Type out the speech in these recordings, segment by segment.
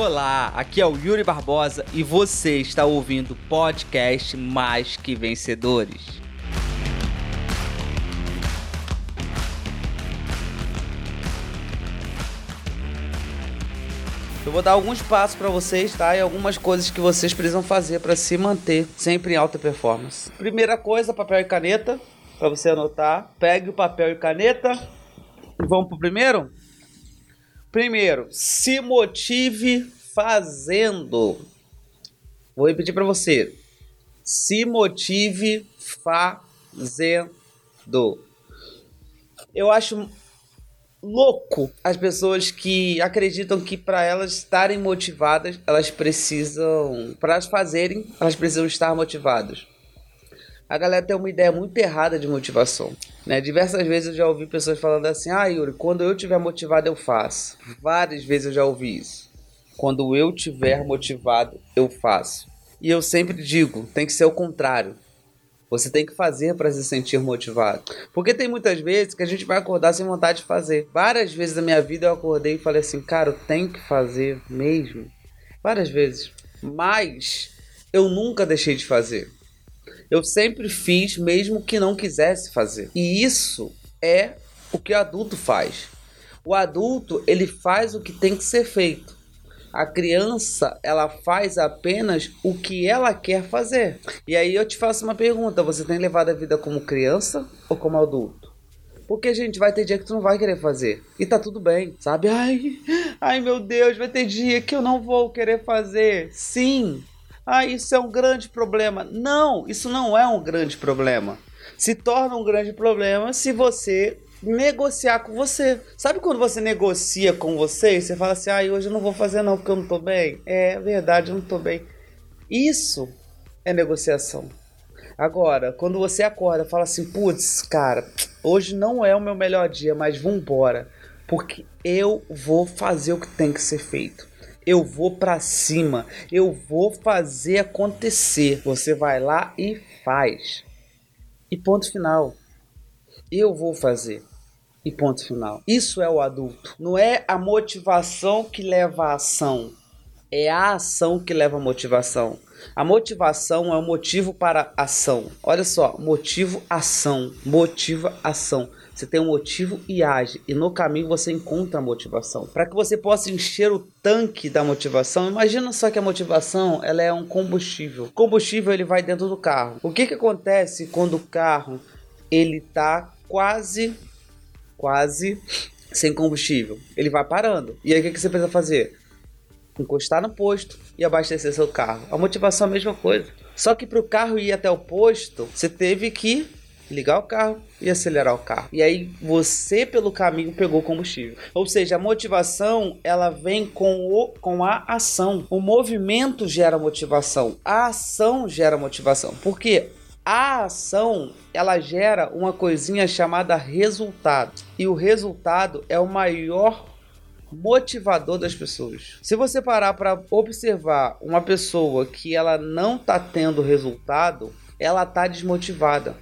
Olá, aqui é o Yuri Barbosa e você está ouvindo o podcast Mais Que Vencedores. Eu vou dar alguns passos para vocês, tá? E algumas coisas que vocês precisam fazer para se manter sempre em alta performance. Primeira coisa, papel e caneta, para você anotar. Pegue o papel e caneta. E vamos pro primeiro? Primeiro, se motive fazendo. Vou repetir para você. Se motive fazendo. Eu acho louco as pessoas que acreditam que para elas estarem motivadas, elas precisam, para elas fazerem, elas precisam estar motivadas. A galera tem uma ideia muito errada de motivação. Né? Diversas vezes eu já ouvi pessoas falando assim: Ah, Yuri, quando eu estiver motivado, eu faço. Várias vezes eu já ouvi isso. Quando eu estiver motivado, eu faço. E eu sempre digo: tem que ser o contrário. Você tem que fazer para se sentir motivado. Porque tem muitas vezes que a gente vai acordar sem vontade de fazer. Várias vezes na minha vida eu acordei e falei assim, cara, eu tenho que fazer mesmo. Várias vezes. Mas eu nunca deixei de fazer. Eu sempre fiz mesmo que não quisesse fazer. E isso é o que o adulto faz. O adulto, ele faz o que tem que ser feito. A criança, ela faz apenas o que ela quer fazer. E aí eu te faço uma pergunta: você tem levado a vida como criança ou como adulto? Porque, gente, vai ter dia que tu não vai querer fazer. E tá tudo bem, sabe? Ai, ai meu Deus, vai ter dia que eu não vou querer fazer. Sim. Ah, isso é um grande problema. Não, isso não é um grande problema. Se torna um grande problema se você negociar com você. Sabe quando você negocia com você e você fala assim: ah, hoje eu não vou fazer não porque eu não tô bem? É verdade, eu não tô bem. Isso é negociação. Agora, quando você acorda fala assim: putz, cara, hoje não é o meu melhor dia, mas vambora. Porque eu vou fazer o que tem que ser feito. Eu vou para cima. Eu vou fazer acontecer. Você vai lá e faz. E ponto final. Eu vou fazer. E ponto final. Isso é o adulto. Não é a motivação que leva à ação. É a ação que leva à motivação. A motivação é o motivo para ação. Olha só, motivo, ação. Motiva, ação. Você tem um motivo e age. E no caminho você encontra a motivação. Para que você possa encher o tanque da motivação, imagina só que a motivação ela é um combustível. O combustível ele vai dentro do carro. O que, que acontece quando o carro ele tá quase quase sem combustível. Ele vai parando. E aí o que, que você precisa fazer? Encostar no posto e abastecer seu carro. A motivação é a mesma coisa. Só que para o carro ir até o posto, você teve que ligar o carro e acelerar o carro. E aí você pelo caminho pegou combustível. Ou seja, a motivação ela vem com o com a ação. O movimento gera motivação. A ação gera motivação. Por quê? A ação, ela gera uma coisinha chamada resultado. E o resultado é o maior motivador das pessoas. Se você parar para observar uma pessoa que ela não está tendo resultado, ela está desmotivada.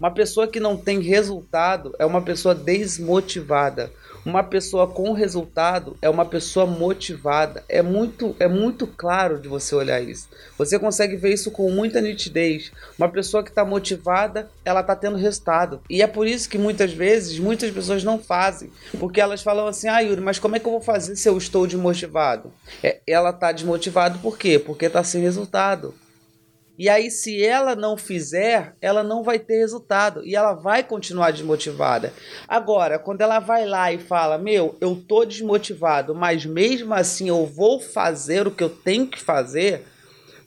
Uma pessoa que não tem resultado é uma pessoa desmotivada. Uma pessoa com resultado é uma pessoa motivada. É muito, é muito claro de você olhar isso. Você consegue ver isso com muita nitidez. Uma pessoa que está motivada, ela está tendo resultado. E é por isso que muitas vezes muitas pessoas não fazem, porque elas falam assim: "Ah, Yuri, mas como é que eu vou fazer se eu estou desmotivado?" É, ela está desmotivada por quê? Porque está sem resultado. E aí, se ela não fizer, ela não vai ter resultado e ela vai continuar desmotivada. Agora, quando ela vai lá e fala: Meu, eu tô desmotivado, mas mesmo assim eu vou fazer o que eu tenho que fazer,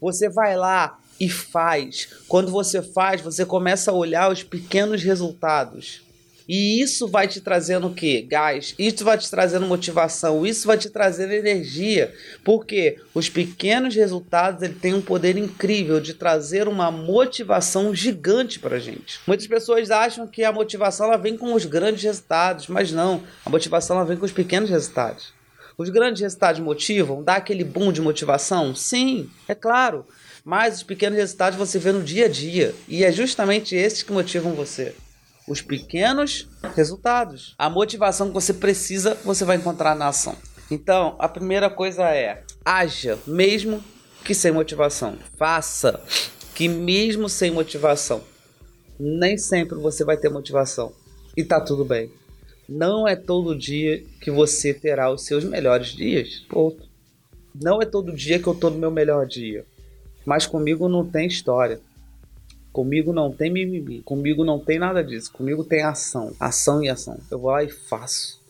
você vai lá e faz. Quando você faz, você começa a olhar os pequenos resultados. E isso vai te trazendo o quê? Gás. Isso vai te trazendo motivação. Isso vai te trazendo energia. Porque os pequenos resultados ele tem um poder incrível de trazer uma motivação gigante para gente. Muitas pessoas acham que a motivação ela vem com os grandes resultados, mas não. A motivação ela vem com os pequenos resultados. Os grandes resultados motivam? Dá aquele boom de motivação? Sim, é claro. Mas os pequenos resultados você vê no dia a dia. E é justamente esses que motivam você os pequenos resultados. A motivação que você precisa, você vai encontrar na ação. Então, a primeira coisa é: haja, mesmo que sem motivação. Faça, que mesmo sem motivação. Nem sempre você vai ter motivação. E tá tudo bem. Não é todo dia que você terá os seus melhores dias. Ponto. Não é todo dia que eu tô no meu melhor dia. Mas comigo não tem história. Comigo não tem mimimi. Comigo não tem nada disso. Comigo tem ação. Ação e ação. Eu vou lá e faço.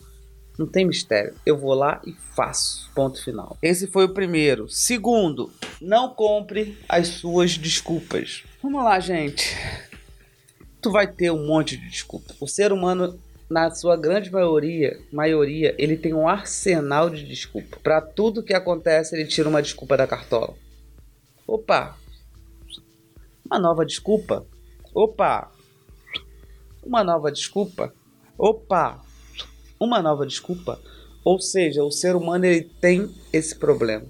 Não tem mistério. Eu vou lá e faço. Ponto final. Esse foi o primeiro. Segundo, não compre as suas desculpas. Vamos lá, gente. Tu vai ter um monte de desculpa. O ser humano na sua grande maioria, maioria, ele tem um arsenal de desculpa. Para tudo que acontece, ele tira uma desculpa da cartola. Opa! Uma nova desculpa? Opa! Uma nova desculpa? Opa! Uma nova desculpa? Ou seja, o ser humano ele tem esse problema.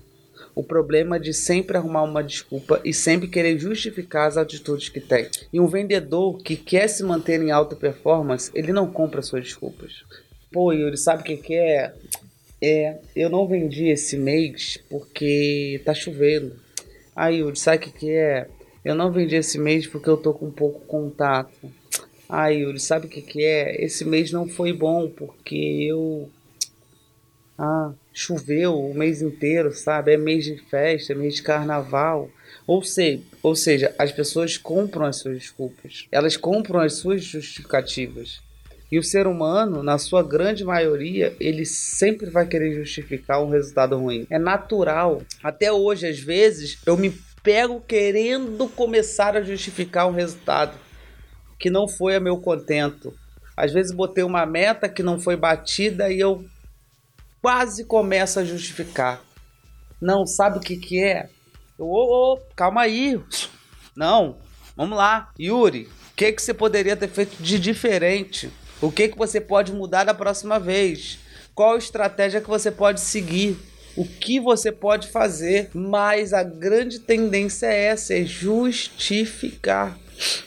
O problema de sempre arrumar uma desculpa e sempre querer justificar as atitudes que tem. E um vendedor que quer se manter em alta performance, ele não compra suas desculpas. Pô, Yuri, sabe o que, que é? É, eu não vendi esse mês porque tá chovendo. Aí, Yuri, sabe o que, que é? Eu não vendi esse mês porque eu tô com pouco contato. Aí, Yuri, sabe o que, que é? Esse mês não foi bom porque eu. Ah, choveu o mês inteiro, sabe? É mês de festa, é mês de carnaval. Ou, sei, ou seja, as pessoas compram as suas desculpas, elas compram as suas justificativas. E o ser humano, na sua grande maioria, ele sempre vai querer justificar um resultado ruim. É natural. Até hoje, às vezes, eu me pego querendo começar a justificar um resultado que não foi a meu contento. Às vezes botei uma meta que não foi batida e eu quase começo a justificar. Não, sabe o que que é? Eu, oh, oh, calma aí. Não, vamos lá. Yuri, o que, que você poderia ter feito de diferente? O que, que você pode mudar da próxima vez? Qual estratégia que você pode seguir? O que você pode fazer? Mas a grande tendência é essa, é justificar.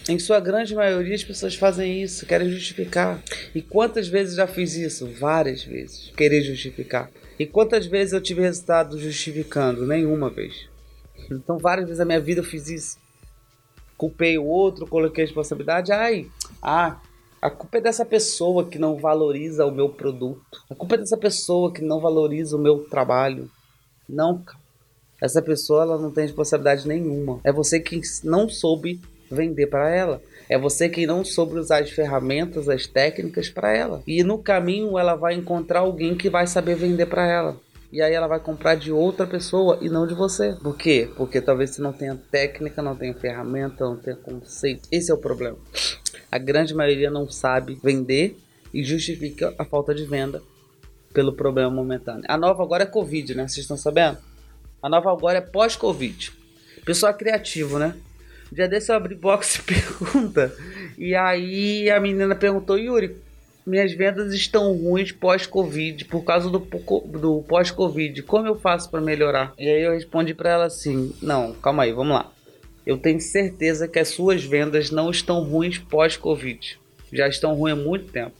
Em sua grande maioria, as pessoas fazem isso, querem justificar. E quantas vezes já fiz isso? Várias vezes. Querer justificar. E quantas vezes eu tive resultado justificando? Nenhuma vez. Então, várias vezes na minha vida eu fiz isso. Culpei o outro, coloquei a responsabilidade. Ai, ah, a culpa é dessa pessoa que não valoriza o meu produto. A culpa é dessa pessoa que não valoriza o meu trabalho. Não, essa pessoa ela não tem responsabilidade nenhuma. É você que não soube vender para ela. É você que não soube usar as ferramentas, as técnicas para ela. E no caminho ela vai encontrar alguém que vai saber vender para ela. E aí ela vai comprar de outra pessoa e não de você. Por quê? Porque talvez você não tenha técnica, não tenha ferramenta, não tenha conceito. Esse é o problema a grande maioria não sabe vender e justifica a falta de venda pelo problema momentâneo. A nova agora é Covid, né? Vocês estão sabendo? A nova agora é pós-Covid. Pessoal criativo, né? Dia desse eu abri box e pergunta. E aí a menina perguntou, Yuri, minhas vendas estão ruins pós-Covid, por causa do, do pós-Covid. Como eu faço para melhorar? E aí eu respondi para ela assim: Não, calma aí, vamos lá eu tenho certeza que as suas vendas não estão ruins pós-Covid. Já estão ruins há muito tempo.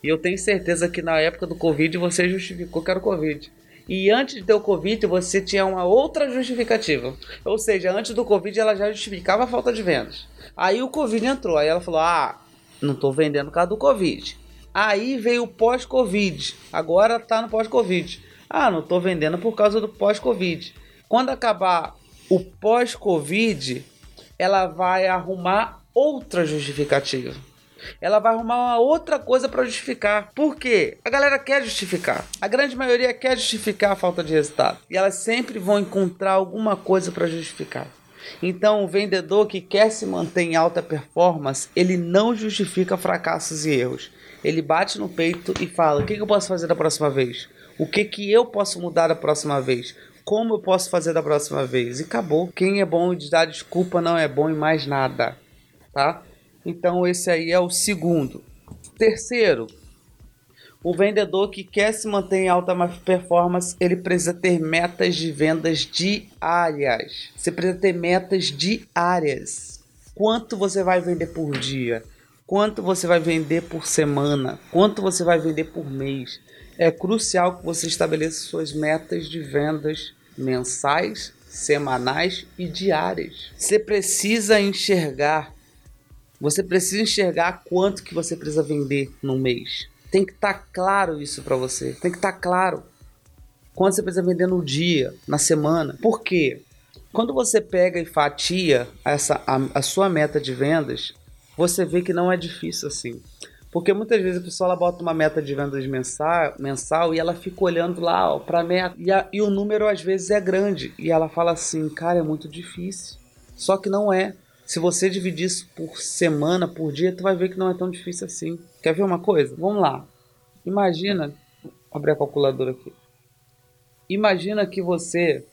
E eu tenho certeza que na época do Covid você justificou que era o Covid. E antes de ter o Covid, você tinha uma outra justificativa. Ou seja, antes do Covid ela já justificava a falta de vendas. Aí o Covid entrou. Aí ela falou: Ah, não estou vendendo por causa do Covid. Aí veio o pós-Covid. Agora está no pós-Covid. Ah, não estou vendendo por causa do pós-Covid. Quando acabar o pós-Covid, ela vai arrumar outra justificativa. Ela vai arrumar uma outra coisa para justificar. Por quê? A galera quer justificar. A grande maioria quer justificar a falta de resultado. E elas sempre vão encontrar alguma coisa para justificar. Então, o vendedor que quer se manter em alta performance, ele não justifica fracassos e erros. Ele bate no peito e fala: o que, eu posso fazer da próxima vez? O que, que eu posso mudar da próxima vez? Como eu posso fazer da próxima vez? E acabou. Quem é bom de dar desculpa não é bom em mais nada, tá? Então esse aí é o segundo. Terceiro, o vendedor que quer se manter em alta performance, ele precisa ter metas de vendas diárias. Você precisa ter metas diárias. Quanto você vai vender por dia? Quanto você vai vender por semana? Quanto você vai vender por mês? é crucial que você estabeleça suas metas de vendas mensais, semanais e diárias. Você precisa enxergar, você precisa enxergar quanto que você precisa vender no mês. Tem que estar tá claro isso para você. Tem que estar tá claro quanto você precisa vender no dia, na semana. Por quê? Quando você pega e fatia essa a, a sua meta de vendas, você vê que não é difícil assim. Porque muitas vezes a pessoa ela bota uma meta de vendas mensal, mensal e ela fica olhando lá para meta. E, o número às vezes é grande. E ela fala assim, cara, é muito difícil. Só que não é. Se você dividir isso por semana, por dia, tu vai ver que não é tão difícil assim. Quer ver uma coisa? Vamos lá. Imagina. Abrir a calculadora aqui. Imagina que você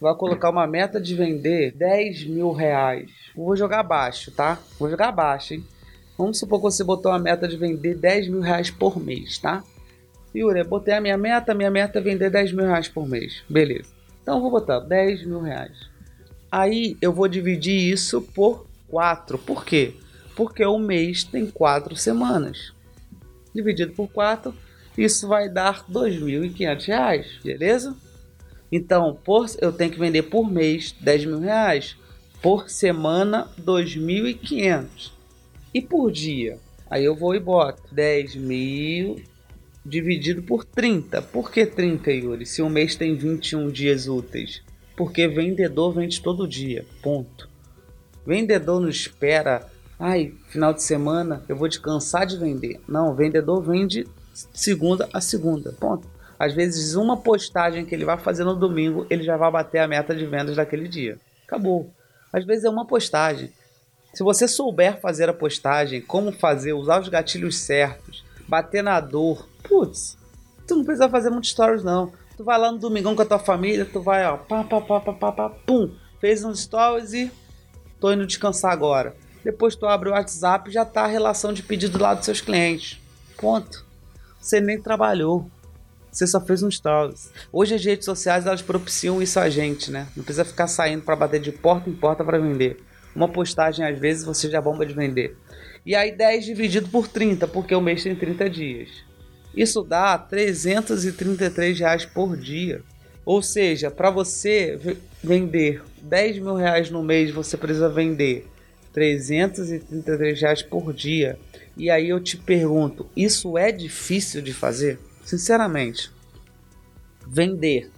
vai colocar uma meta de vender 10 mil reais. Vou jogar baixo, tá? Vou jogar baixo, hein? Vamos supor que você botou uma meta de vender 10 mil reais por mês, tá? Yuri, botei a minha meta, minha meta é vender 10 mil reais por mês. Beleza. Então eu vou botar 10 mil reais. Aí eu vou dividir isso por 4. Por quê? Porque o mês tem 4 semanas. Dividido por 4, isso vai dar R$ 2.500, beleza? Então, por, eu tenho que vender por mês 10 mil reais. Por semana, 2.500. E por dia? Aí eu vou e boto 10 mil dividido por 30. Por que 30, Yuri? Se um mês tem 21 dias úteis. Porque vendedor vende todo dia. Ponto. Vendedor não espera. Ai, final de semana eu vou descansar de vender. Não, vendedor vende segunda a segunda. Ponto. Às vezes, uma postagem que ele vai fazer no domingo, ele já vai bater a meta de vendas daquele dia. Acabou. Às vezes é uma postagem. Se você souber fazer a postagem, como fazer, usar os gatilhos certos, bater na dor, putz, tu não precisa fazer muitos stories não. Tu vai lá no domingão com a tua família, tu vai, ó, pá, pá, pá, pá, pá, pá pum, fez uns stories e tô indo descansar agora. Depois tu abre o WhatsApp já tá a relação de pedido lá dos seus clientes. Ponto. Você nem trabalhou. Você só fez um stories. Hoje as redes sociais elas propiciam isso a gente, né? Não precisa ficar saindo para bater de porta em porta para vender. Uma postagem, às vezes, você já bomba de vender. E aí 10 dividido por 30, porque o mês tem 30 dias. Isso dá 333 reais por dia. Ou seja, para você vender 10 mil reais no mês, você precisa vender 333 reais por dia. E aí eu te pergunto, isso é difícil de fazer? Sinceramente, vender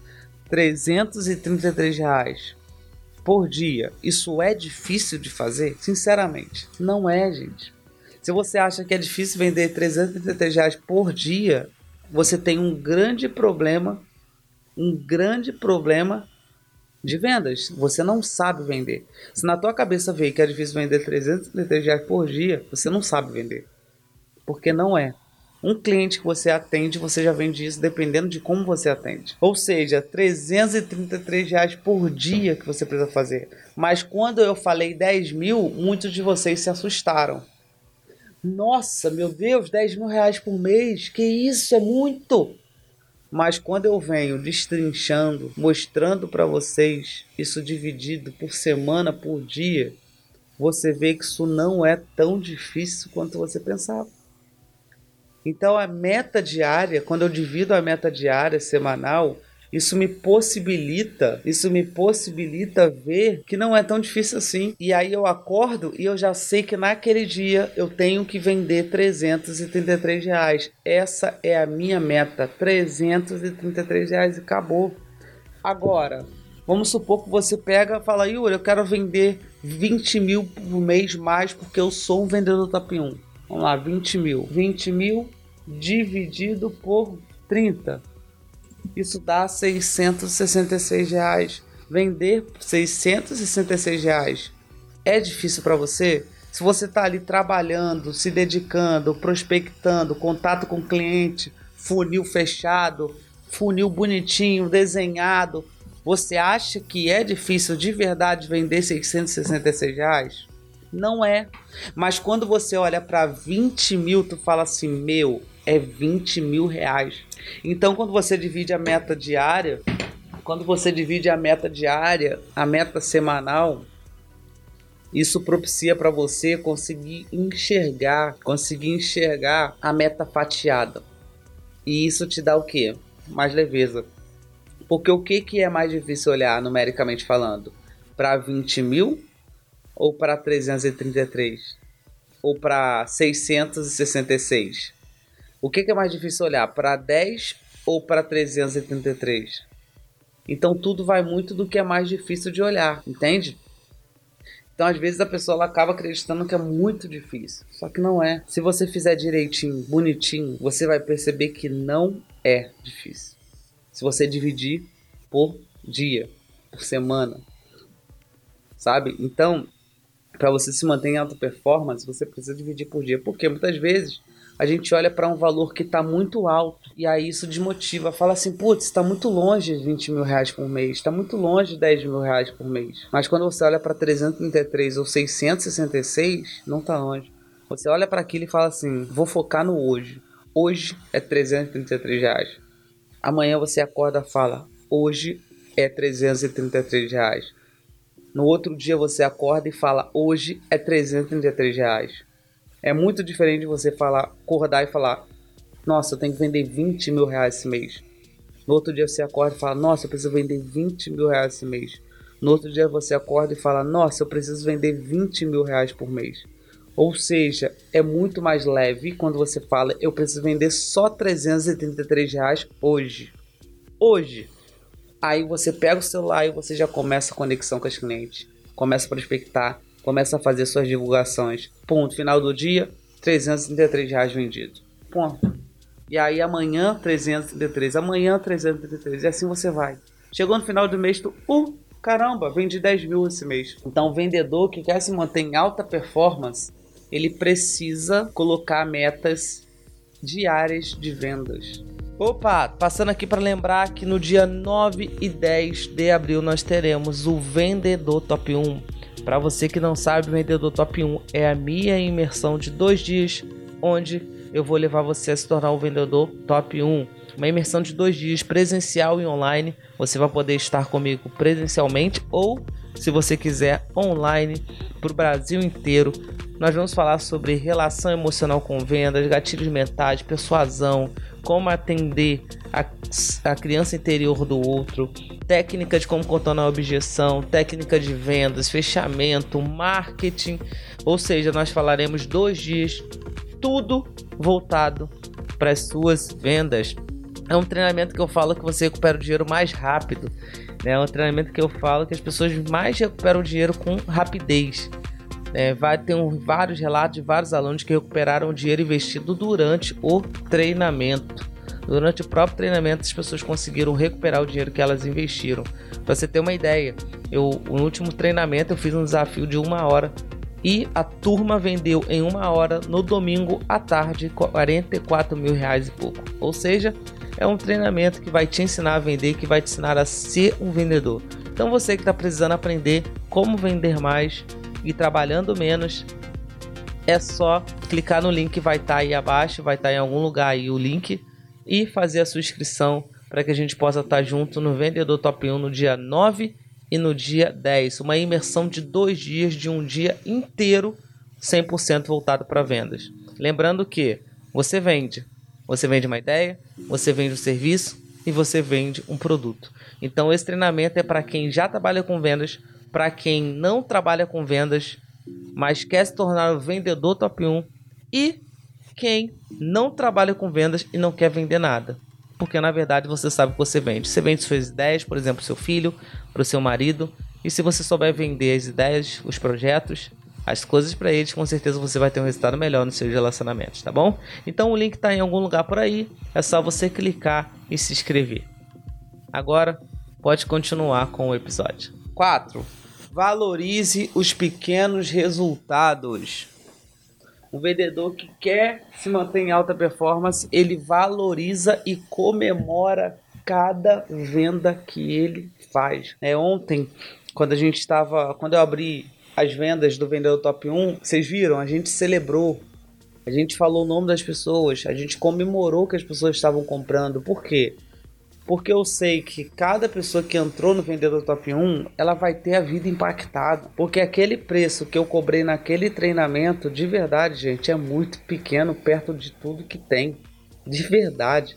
333 reais por dia, isso é difícil de fazer? Sinceramente, não é, gente. Se você acha que é difícil vender 333 reais por dia, você tem um grande problema, um grande problema de vendas. Você não sabe vender. Se na tua cabeça veio que é difícil vender 333 reais por dia, você não sabe vender. Porque não é. Um cliente que você atende, você já vende isso dependendo de como você atende. Ou seja, 333 reais por dia que você precisa fazer. Mas quando eu falei 10 mil, muitos de vocês se assustaram. Nossa, meu Deus, 10 mil reais por mês? Que isso, é muito! Mas quando eu venho destrinchando, mostrando para vocês isso dividido por semana, por dia, você vê que isso não é tão difícil quanto você pensava. Então a meta diária, quando eu divido a meta diária semanal, isso me possibilita, isso me possibilita ver que não é tão difícil assim. E aí eu acordo e eu já sei que naquele dia eu tenho que vender 333 reais. Essa é a minha meta, 333 reais e acabou. Agora, vamos supor que você pega e fala, Yuri, eu quero vender 20 mil por mês mais porque eu sou um vendedor top 1. Vamos lá, 20 mil. 20 mil dividido por 30. Isso dá 666 reais. Vender 666 reais é difícil para você? Se você está ali trabalhando, se dedicando, prospectando, contato com cliente, funil fechado, funil bonitinho, desenhado, você acha que é difícil de verdade vender 666 reais? Não é. Mas quando você olha para 20 mil, tu fala assim: meu, é 20 mil reais. Então, quando você divide a meta diária, quando você divide a meta diária, a meta semanal, isso propicia para você conseguir enxergar, conseguir enxergar a meta fatiada. E isso te dá o quê? Mais leveza. Porque o que, que é mais difícil olhar numericamente falando? Para 20 mil ou para 333? Ou para 666? O que, que é mais difícil olhar? Para 10 ou para 333? Então tudo vai muito do que é mais difícil de olhar, entende? Então, às vezes, a pessoa ela acaba acreditando que é muito difícil. Só que não é. Se você fizer direitinho, bonitinho, você vai perceber que não é difícil. Se você dividir por dia, por semana, sabe? Então, para você se manter em alta performance, você precisa dividir por dia. Porque muitas vezes a gente olha para um valor que está muito alto e aí isso desmotiva. Fala assim, putz, está muito longe de 20 mil reais por mês, está muito longe de 10 mil reais por mês. Mas quando você olha para 333 ou 666, não está longe. Você olha para aquilo e fala assim, vou focar no hoje. Hoje é 333 reais. Amanhã você acorda e fala, hoje é 333 reais. No outro dia você acorda e fala, hoje é 333 reais. É muito diferente de você falar, acordar e falar: Nossa, eu tenho que vender 20 mil reais esse mês. No outro dia você acorda e fala: Nossa, eu preciso vender 20 mil reais esse mês. No outro dia você acorda e fala: Nossa, eu preciso vender 20 mil reais por mês. Ou seja, é muito mais leve quando você fala: Eu preciso vender só 333 reais hoje. Hoje. Aí você pega o celular e você já começa a conexão com os clientes. Começa a prospectar começa a fazer suas divulgações. Ponto. Final do dia, 333 reais vendidos. Ponto. E aí amanhã 333, amanhã 333. E assim você vai. Chegou no final do mês, tu, uh, caramba, vendi 10 mil esse mês. Então o vendedor que quer se manter em alta performance, ele precisa colocar metas diárias de vendas. Opa, passando aqui para lembrar que no dia 9 e 10 de abril nós teremos o Vendedor Top 1 para você que não sabe, o Vendedor Top 1 é a minha imersão de dois dias, onde eu vou levar você a se tornar o vendedor Top 1. Uma imersão de dois dias, presencial e online. Você vai poder estar comigo presencialmente ou, se você quiser, online para o Brasil inteiro. Nós vamos falar sobre relação emocional com vendas, gatilhos mentais, persuasão, como atender a, a criança interior do outro, técnica de como contornar a objeção, técnica de vendas, fechamento, marketing. Ou seja, nós falaremos dois dias, tudo voltado para as suas vendas. É um treinamento que eu falo que você recupera o dinheiro mais rápido. Né? É um treinamento que eu falo que as pessoas mais recuperam o dinheiro com rapidez. É, vai ter um, vários relatos de vários alunos que recuperaram o dinheiro investido durante o treinamento. Durante o próprio treinamento, as pessoas conseguiram recuperar o dinheiro que elas investiram. Para você ter uma ideia, eu, no último treinamento eu fiz um desafio de uma hora e a turma vendeu em uma hora no domingo à tarde 44 mil reais e pouco. Ou seja, é um treinamento que vai te ensinar a vender, que vai te ensinar a ser um vendedor. Então você que está precisando aprender como vender mais e trabalhando menos, é só clicar no link que vai estar tá aí abaixo, vai estar tá em algum lugar aí o link e fazer a sua inscrição para que a gente possa estar tá junto no Vendedor Top 1 no dia 9 e no dia 10. Uma imersão de dois dias, de um dia inteiro, 100% voltado para vendas. Lembrando que você vende. Você vende uma ideia, você vende um serviço e você vende um produto. Então esse treinamento é para quem já trabalha com vendas, para quem não trabalha com vendas, mas quer se tornar o vendedor top 1 e quem não trabalha com vendas e não quer vender nada. Porque na verdade você sabe que você vende. Você vende suas ideias, por exemplo, seu filho, para o seu marido. E se você souber vender as ideias, os projetos, as coisas para eles, com certeza você vai ter um resultado melhor nos seus relacionamentos, tá bom? Então o link está em algum lugar por aí, é só você clicar e se inscrever. Agora pode continuar com o episódio. 4. Valorize os pequenos resultados. O vendedor que quer se manter em alta performance, ele valoriza e comemora cada venda que ele faz. É, ontem, quando a gente estava, quando eu abri as vendas do vendedor top 1, vocês viram? A gente celebrou. A gente falou o nome das pessoas, a gente comemorou que as pessoas estavam comprando. Por quê? Porque eu sei que cada pessoa que entrou no Vendedor Top 1, ela vai ter a vida impactada. Porque aquele preço que eu cobrei naquele treinamento, de verdade, gente, é muito pequeno perto de tudo que tem. De verdade.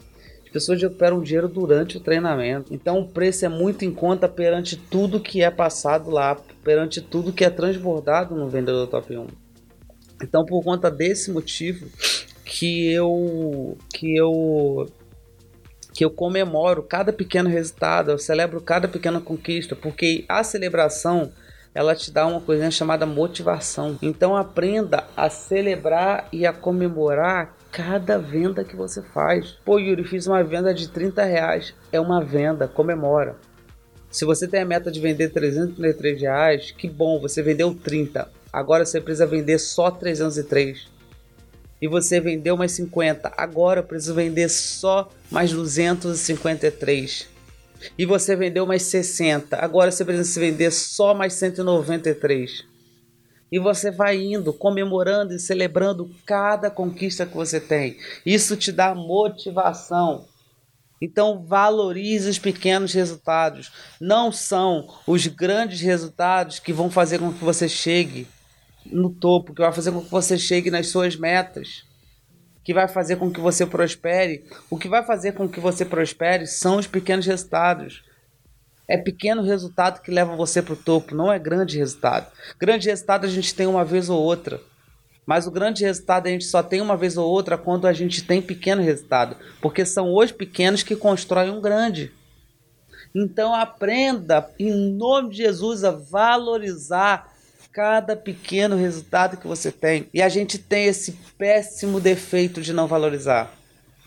pessoas recuperam dinheiro durante o treinamento. Então o preço é muito em conta perante tudo que é passado lá, perante tudo que é transbordado no vendedor top 1. Então por conta desse motivo que eu que eu que eu comemoro cada pequeno resultado, eu celebro cada pequena conquista, porque a celebração ela te dá uma coisinha chamada motivação. Então aprenda a celebrar e a comemorar cada venda que você faz. Pô, Yuri, fiz uma venda de 30 reais. É uma venda, comemora. Se você tem a meta de vender 333 reais, que bom, você vendeu 30. Agora você precisa vender só 303 e você vendeu mais 50. Agora eu preciso vender só mais 253. E você vendeu mais 60. Agora você precisa vender só mais 193. E você vai indo, comemorando e celebrando cada conquista que você tem. Isso te dá motivação. Então valorize os pequenos resultados. Não são os grandes resultados que vão fazer com que você chegue no topo, que vai fazer com que você chegue nas suas metas, que vai fazer com que você prospere. O que vai fazer com que você prospere são os pequenos resultados. É pequeno resultado que leva você para o topo, não é grande resultado. Grande resultado a gente tem uma vez ou outra. Mas o grande resultado a gente só tem uma vez ou outra quando a gente tem pequeno resultado. Porque são os pequenos que constroem um grande. Então aprenda, em nome de Jesus, a valorizar cada pequeno resultado que você tem. E a gente tem esse péssimo defeito de não valorizar.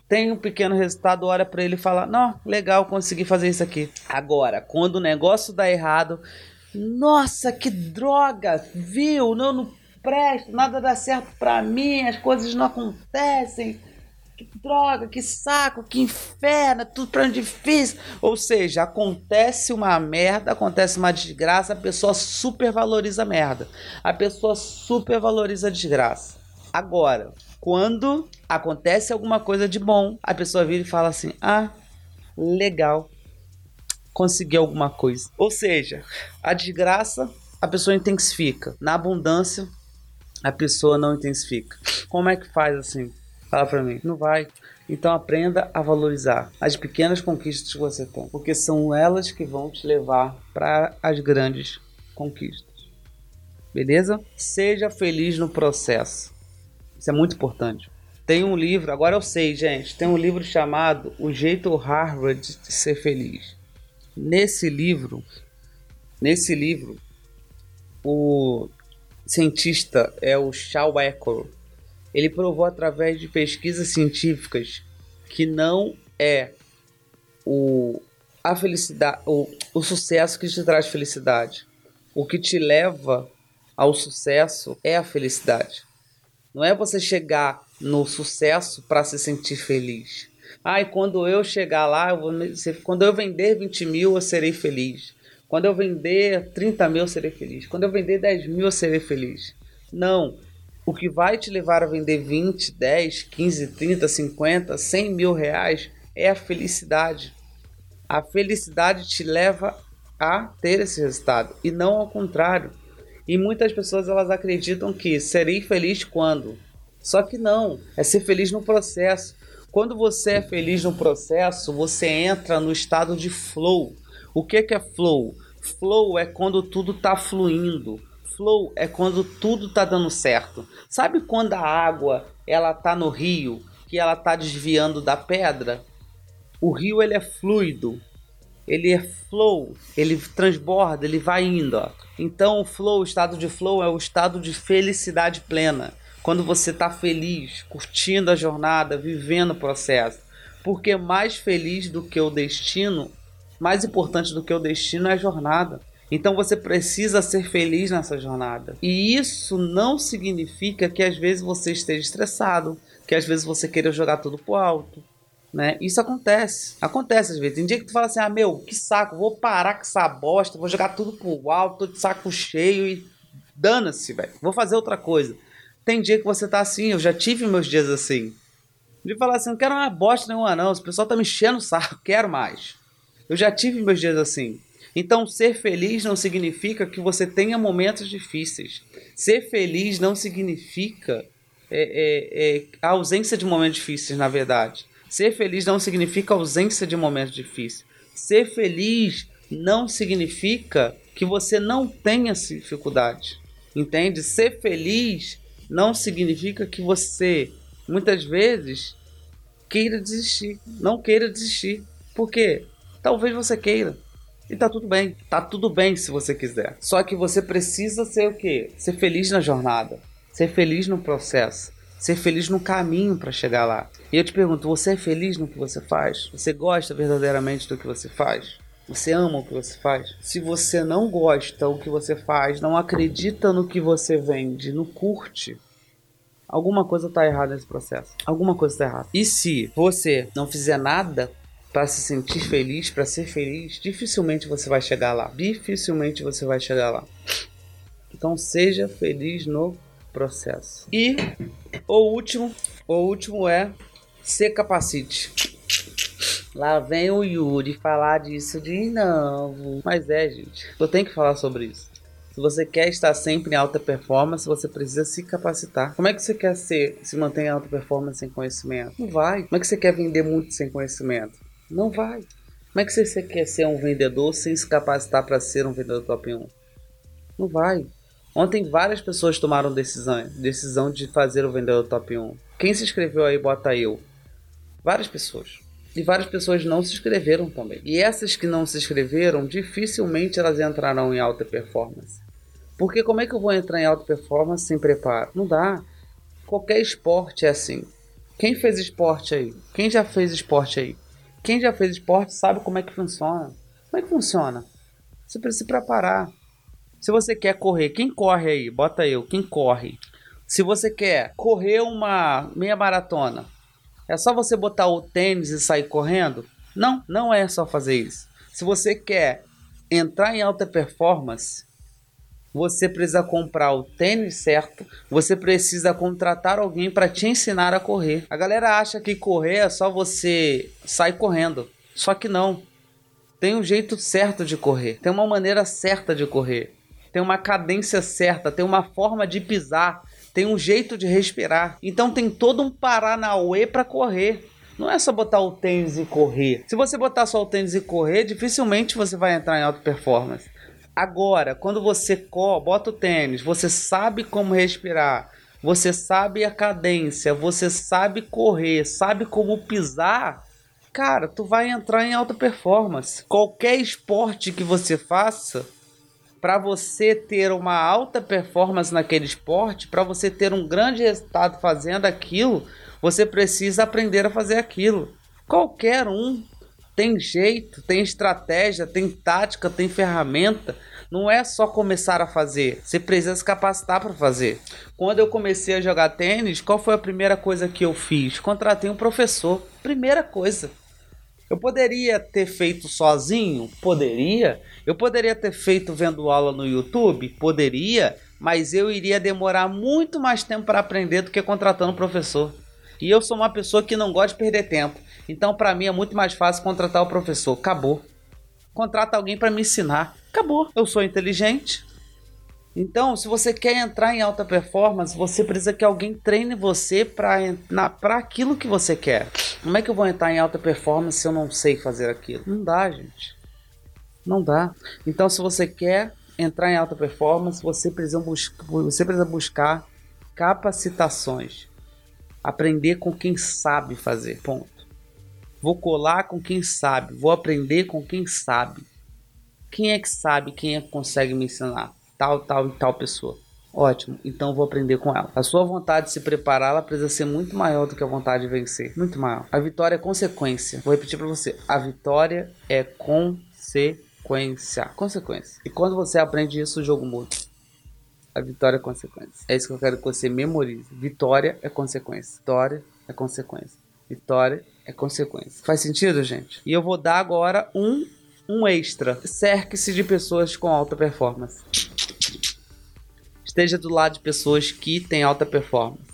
Tem um pequeno resultado, olha para ele e fala: Não, legal, consegui fazer isso aqui. Agora, quando o negócio dá errado, nossa, que droga, viu? Não, não presta, nada dá certo para mim, as coisas não acontecem que droga, que saco, que inferno, tudo pra difícil. Ou seja, acontece uma merda, acontece uma desgraça, a pessoa supervaloriza a merda. A pessoa supervaloriza a desgraça. Agora, quando acontece alguma coisa de bom, a pessoa vira e fala assim: ah, legal, consegui alguma coisa. Ou seja, a desgraça a pessoa intensifica. Na abundância, a pessoa não intensifica. Como é que faz assim? Fala pra mim, não vai. Então aprenda a valorizar as pequenas conquistas que você tem, porque são elas que vão te levar para as grandes conquistas. Beleza? Seja feliz no processo. Isso é muito importante. Tem um livro, agora eu sei, gente, tem um livro chamado O Jeito Harvard de Ser Feliz. Nesse livro, nesse livro, o cientista é o Shaw Ecker ele provou através de pesquisas científicas que não é o a felicidade, o, o sucesso que te traz felicidade. O que te leva ao sucesso é a felicidade. Não é você chegar no sucesso para se sentir feliz. Ai, ah, quando eu chegar lá, eu vou, quando eu vender 20 mil, eu serei feliz. Quando eu vender 30 mil, eu serei feliz. Quando eu vender 10 mil, eu serei feliz. Não. O que vai te levar a vender 20, 10, 15, 30, 50, 100 mil reais é a felicidade. A felicidade te leva a ter esse resultado e não ao contrário. E muitas pessoas elas acreditam que serei feliz quando. Só que não, é ser feliz no processo. Quando você é feliz no processo, você entra no estado de flow. O que é flow? Flow é quando tudo está fluindo flow é quando tudo tá dando certo. Sabe quando a água ela tá no rio, que ela tá desviando da pedra? O rio ele é fluido, ele é flow, ele transborda, ele vai indo. Ó. Então o flow, o estado de flow é o estado de felicidade plena. Quando você está feliz, curtindo a jornada, vivendo o processo. Porque mais feliz do que o destino, mais importante do que o destino é a jornada. Então você precisa ser feliz nessa jornada. E isso não significa que às vezes você esteja estressado, que às vezes você queira jogar tudo pro alto. Né? Isso acontece. Acontece às vezes. Tem dia que tu fala assim: ah, meu, que saco, vou parar com essa bosta, vou jogar tudo pro alto, tô de saco cheio e dana-se, velho. Vou fazer outra coisa. Tem dia que você tá assim, eu já tive meus dias assim. De falar assim: não quero uma bosta nenhuma, não. O pessoal tá me enchendo o saco, quero mais. Eu já tive meus dias assim. Então, ser feliz não significa que você tenha momentos difíceis. Ser feliz não significa é, é, é, a ausência de momentos difíceis, na verdade. Ser feliz não significa ausência de momentos difíceis. Ser feliz não significa que você não tenha dificuldade. Entende? Ser feliz não significa que você muitas vezes queira desistir, não queira desistir. Por quê? Talvez você queira. E tá tudo bem. Tá tudo bem se você quiser. Só que você precisa ser o quê? Ser feliz na jornada. Ser feliz no processo. Ser feliz no caminho para chegar lá. E eu te pergunto, você é feliz no que você faz? Você gosta verdadeiramente do que você faz? Você ama o que você faz? Se você não gosta do que você faz, não acredita no que você vende, não curte, alguma coisa está errada nesse processo. Alguma coisa está errada. E se você não fizer nada para se sentir feliz, para ser feliz, dificilmente você vai chegar lá. Dificilmente você vai chegar lá. Então seja feliz no processo. E o último, o último é se capacite. Lá vem o Yuri falar disso de novo. Mas é, gente, eu tenho que falar sobre isso. Se você quer estar sempre em alta performance, você precisa se capacitar. Como é que você quer ser, se manter em alta performance sem conhecimento? Não vai. Como é que você quer vender muito sem conhecimento? Não vai. Como é que você quer ser um vendedor sem se capacitar para ser um vendedor top 1? Não vai. Ontem várias pessoas tomaram decisão, decisão de fazer o vendedor top 1. Quem se inscreveu aí, bota eu. Várias pessoas. E várias pessoas não se inscreveram também. E essas que não se inscreveram, dificilmente elas entrarão em alta performance. Porque como é que eu vou entrar em alta performance sem preparo? Não dá. Qualquer esporte é assim. Quem fez esporte aí? Quem já fez esporte aí? Quem já fez esporte sabe como é que funciona. Como é que funciona? Você precisa se preparar. Se você quer correr, quem corre aí? Bota eu, quem corre? Se você quer correr uma meia maratona, é só você botar o tênis e sair correndo? Não, não é só fazer isso. Se você quer entrar em alta performance, você precisa comprar o tênis certo, você precisa contratar alguém para te ensinar a correr. A galera acha que correr é só você sair correndo, só que não. Tem um jeito certo de correr, tem uma maneira certa de correr, tem uma cadência certa, tem uma forma de pisar, tem um jeito de respirar. Então tem todo um paranauê para correr. Não é só botar o tênis e correr. Se você botar só o tênis e correr, dificilmente você vai entrar em alta performance. Agora, quando você bota o tênis, você sabe como respirar, você sabe a cadência, você sabe correr, sabe como pisar, cara, tu vai entrar em alta performance. Qualquer esporte que você faça, para você ter uma alta performance naquele esporte, para você ter um grande resultado fazendo aquilo, você precisa aprender a fazer aquilo. Qualquer um tem jeito, tem estratégia, tem tática, tem ferramenta. Não é só começar a fazer, você precisa se capacitar para fazer. Quando eu comecei a jogar tênis, qual foi a primeira coisa que eu fiz? Contratei um professor. Primeira coisa. Eu poderia ter feito sozinho? Poderia. Eu poderia ter feito vendo aula no YouTube? Poderia. Mas eu iria demorar muito mais tempo para aprender do que contratando um professor. E eu sou uma pessoa que não gosta de perder tempo. Então, para mim, é muito mais fácil contratar o professor. Acabou. Contrata alguém para me ensinar. Acabou. Eu sou inteligente. Então, se você quer entrar em alta performance, você precisa que alguém treine você para aquilo que você quer. Como é que eu vou entrar em alta performance se eu não sei fazer aquilo? Não dá, gente. Não dá. Então, se você quer entrar em alta performance, você precisa, bus você precisa buscar capacitações aprender com quem sabe fazer. Ponto. Vou colar com quem sabe, vou aprender com quem sabe. Quem é que sabe, quem é que consegue me ensinar? Tal, tal e tal pessoa. Ótimo, então vou aprender com ela. A sua vontade de se preparar, ela precisa ser muito maior do que a vontade de vencer. Muito maior. A vitória é consequência. Vou repetir para você. A vitória é consequência. Consequência. E quando você aprende isso, o jogo muda. A vitória é consequência. É isso que eu quero que você memorize. Vitória é consequência. Vitória é consequência. Vitória é consequência. Faz sentido, gente? E eu vou dar agora um, um extra. Cerque-se de pessoas com alta performance. Esteja do lado de pessoas que têm alta performance.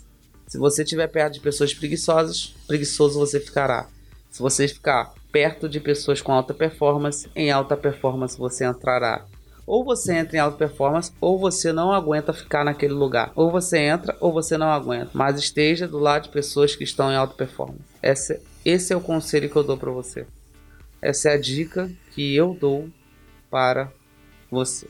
Se você estiver perto de pessoas preguiçosas, preguiçoso você ficará. Se você ficar perto de pessoas com alta performance, em alta performance você entrará. Ou você entra em alta performance, ou você não aguenta ficar naquele lugar. Ou você entra, ou você não aguenta. Mas esteja do lado de pessoas que estão em alta performance. Essa Esse é o conselho que eu dou para você. Essa é a dica que eu dou para você.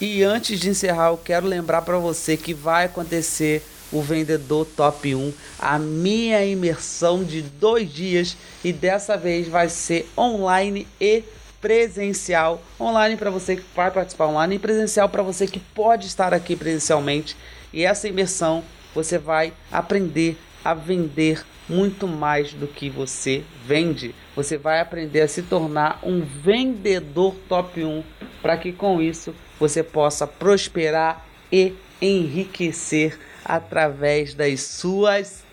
E antes de encerrar, eu quero lembrar para você que vai acontecer o Vendedor Top 1, a minha imersão de dois dias e dessa vez vai ser online e presencial. Online para você que vai participar online e presencial para você que pode estar aqui presencialmente. E essa imersão você vai aprender a vender muito mais do que você vende. Você vai aprender a se tornar um vendedor top 1 para que com isso você possa prosperar e enriquecer através das suas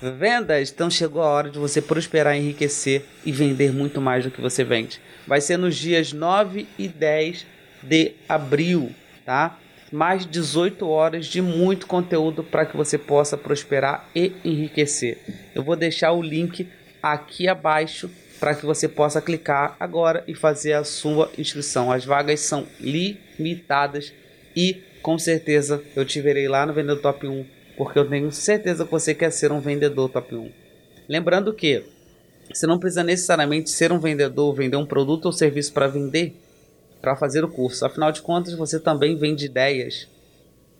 vendas. Então chegou a hora de você prosperar, enriquecer e vender muito mais do que você vende. Vai ser nos dias 9 e 10 de abril, tá? Mais 18 horas de muito conteúdo para que você possa prosperar e enriquecer. Eu vou deixar o link aqui abaixo para que você possa clicar agora e fazer a sua inscrição. As vagas são limitadas e com certeza eu te verei lá no Vendedor Top 1, porque eu tenho certeza que você quer ser um vendedor Top 1. Lembrando que você não precisa necessariamente ser um vendedor, vender um produto ou serviço para vender, para fazer o curso. Afinal de contas, você também vende ideias.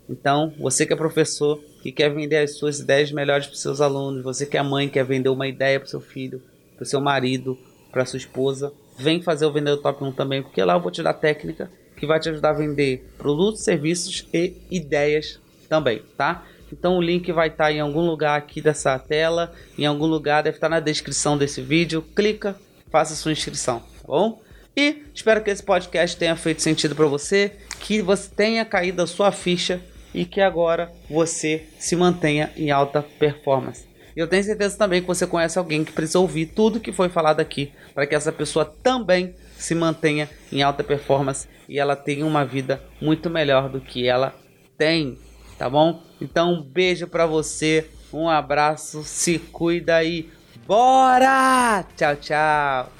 Então, você que é professor e quer vender as suas ideias melhores para seus alunos, você que é mãe quer vender uma ideia para seu filho, para seu marido, para sua esposa, vem fazer o vendedor top 1 também, porque lá eu vou te dar técnica que vai te ajudar a vender produtos, serviços e ideias também, tá? Então o link vai estar tá em algum lugar aqui dessa tela, em algum lugar deve estar tá na descrição desse vídeo. Clica, faça sua inscrição, tá bom? E espero que esse podcast tenha feito sentido para você, que você tenha caído a sua ficha e que agora você se mantenha em alta performance. Eu tenho certeza também que você conhece alguém que precisa ouvir tudo que foi falado aqui para que essa pessoa também se mantenha em alta performance e ela tenha uma vida muito melhor do que ela tem, tá bom? Então, um beijo para você, um abraço, se cuida aí. Bora! Tchau, tchau.